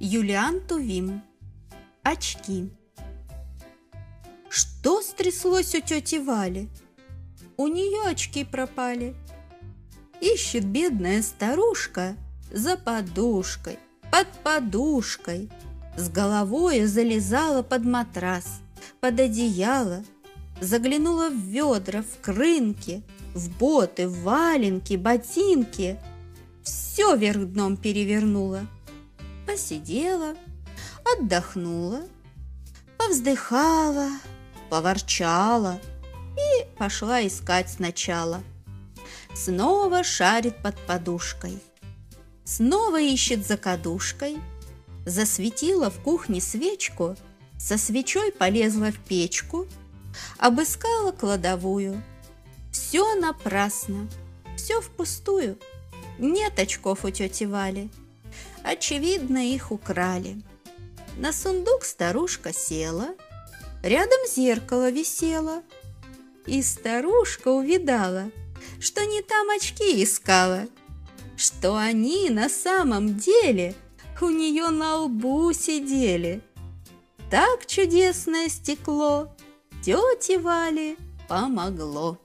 Юлиан Тувим. Очки. Что стряслось у тети Вали? У нее очки пропали. Ищет бедная старушка за подушкой, под подушкой. С головой залезала под матрас, под одеяло, заглянула в ведра, в крынки, в боты, в валенки, ботинки. Все вверх дном перевернула – посидела, отдохнула, повздыхала, поворчала и пошла искать сначала. Снова шарит под подушкой, снова ищет за кадушкой, засветила в кухне свечку, со свечой полезла в печку, обыскала кладовую. Все напрасно, все впустую, нет очков у тети Вали – Очевидно, их украли. На сундук старушка села, рядом зеркало висело. И старушка увидала, что не там очки искала, что они на самом деле у нее на лбу сидели. Так чудесное стекло тете Вале помогло.